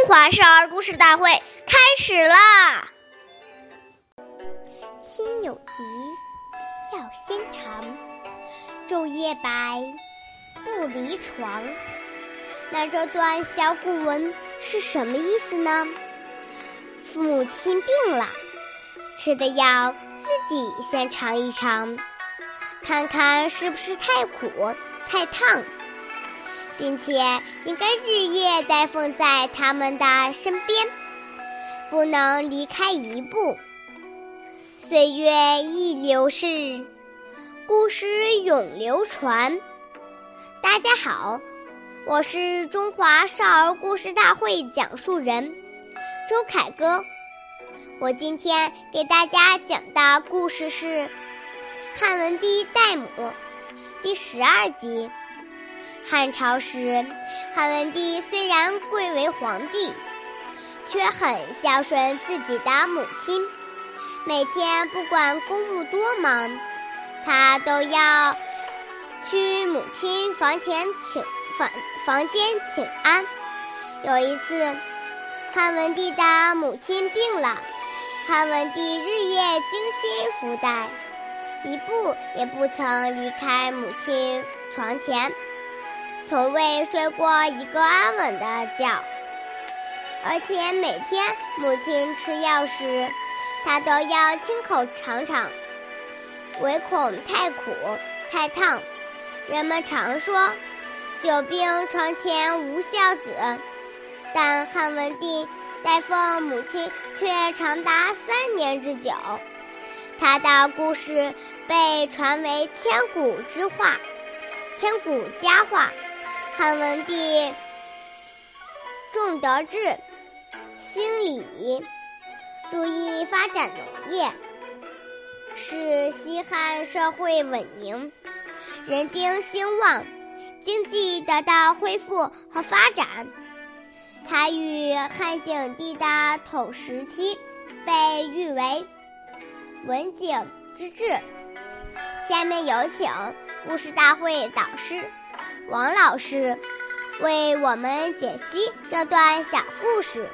中华少儿故事大会开始啦！亲有疾，药先尝，昼夜白，不离床。那这段小古文是什么意思呢？父母亲病了，吃的药自己先尝一尝，看看是不是太苦、太烫。并且应该日夜待奉在他们的身边，不能离开一步。岁月易流逝，故事永流传。大家好，我是中华少儿故事大会讲述人周凯歌。我今天给大家讲的故事是《汉文帝戴母》第十二集。汉朝时，汉文帝虽然贵为皇帝，却很孝顺自己的母亲。每天不管公务多忙，他都要去母亲房前请房房间请安。有一次，汉文帝的母亲病了，汉文帝日夜精心服待，一步也不曾离开母亲床前。从未睡过一个安稳的觉，而且每天母亲吃药时，他都要亲口尝尝，唯恐太苦太烫。人们常说“久病床前无孝子”，但汉文帝代奉母亲却长达三年之久，他的故事被传为千古之话、千古佳话。汉文帝重德治，兴礼，注意发展农业，使西汉社会稳宁，人丁兴旺，经济得到恢复和发展。他与汉景帝的同时期，被誉为文景之治。下面有请故事大会导师。王老师为我们解析这段小故事，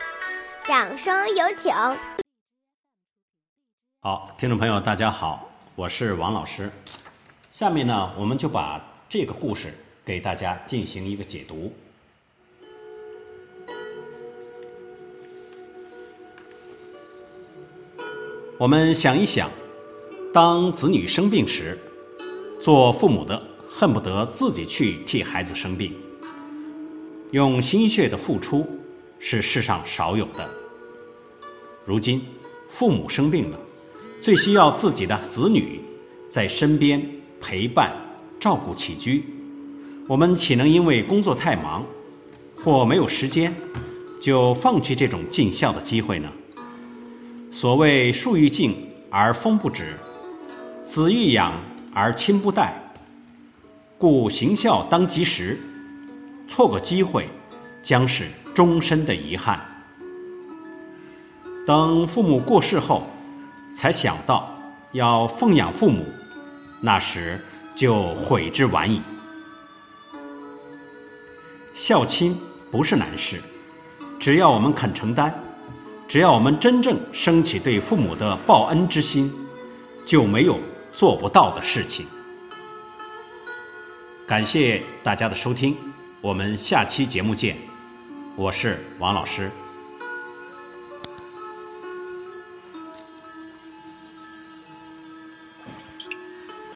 掌声有请。好，听众朋友，大家好，我是王老师。下面呢，我们就把这个故事给大家进行一个解读。我们想一想，当子女生病时，做父母的。恨不得自己去替孩子生病，用心血的付出是世上少有的。如今父母生病了，最需要自己的子女在身边陪伴、照顾起居。我们岂能因为工作太忙或没有时间，就放弃这种尽孝的机会呢？所谓树欲静而风不止，子欲养而亲不待。故行孝当及时，错过机会，将是终身的遗憾。等父母过世后，才想到要奉养父母，那时就悔之晚矣。孝亲不是难事，只要我们肯承担，只要我们真正升起对父母的报恩之心，就没有做不到的事情。感谢大家的收听，我们下期节目见。我是王老师。